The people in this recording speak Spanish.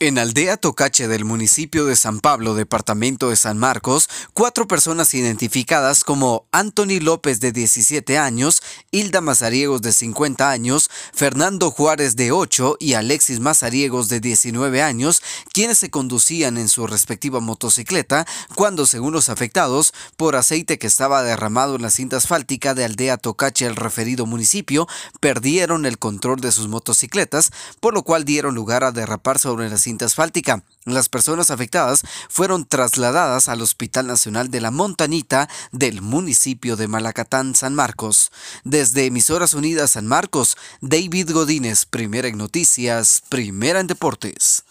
En Aldea Tocache del municipio de San Pablo, departamento de San Marcos, cuatro personas identificadas como Anthony López de 17 años, Hilda Mazariegos de 50 años, Fernando Juárez de 8 y Alexis Mazariegos de 19 años, quienes se conducían en su respectiva motocicleta cuando, según los afectados, por aceite que estaba derramado en la cinta asfáltica de Aldea Tocache el referido municipio, perdieron el control de sus motocicletas, por lo cual dieron lugar a derrapar sobre la asfáltica. Las personas afectadas fueron trasladadas al Hospital Nacional de la Montanita del municipio de Malacatán, San Marcos. Desde Emisoras Unidas San Marcos, David Godínez, primera en noticias, primera en deportes.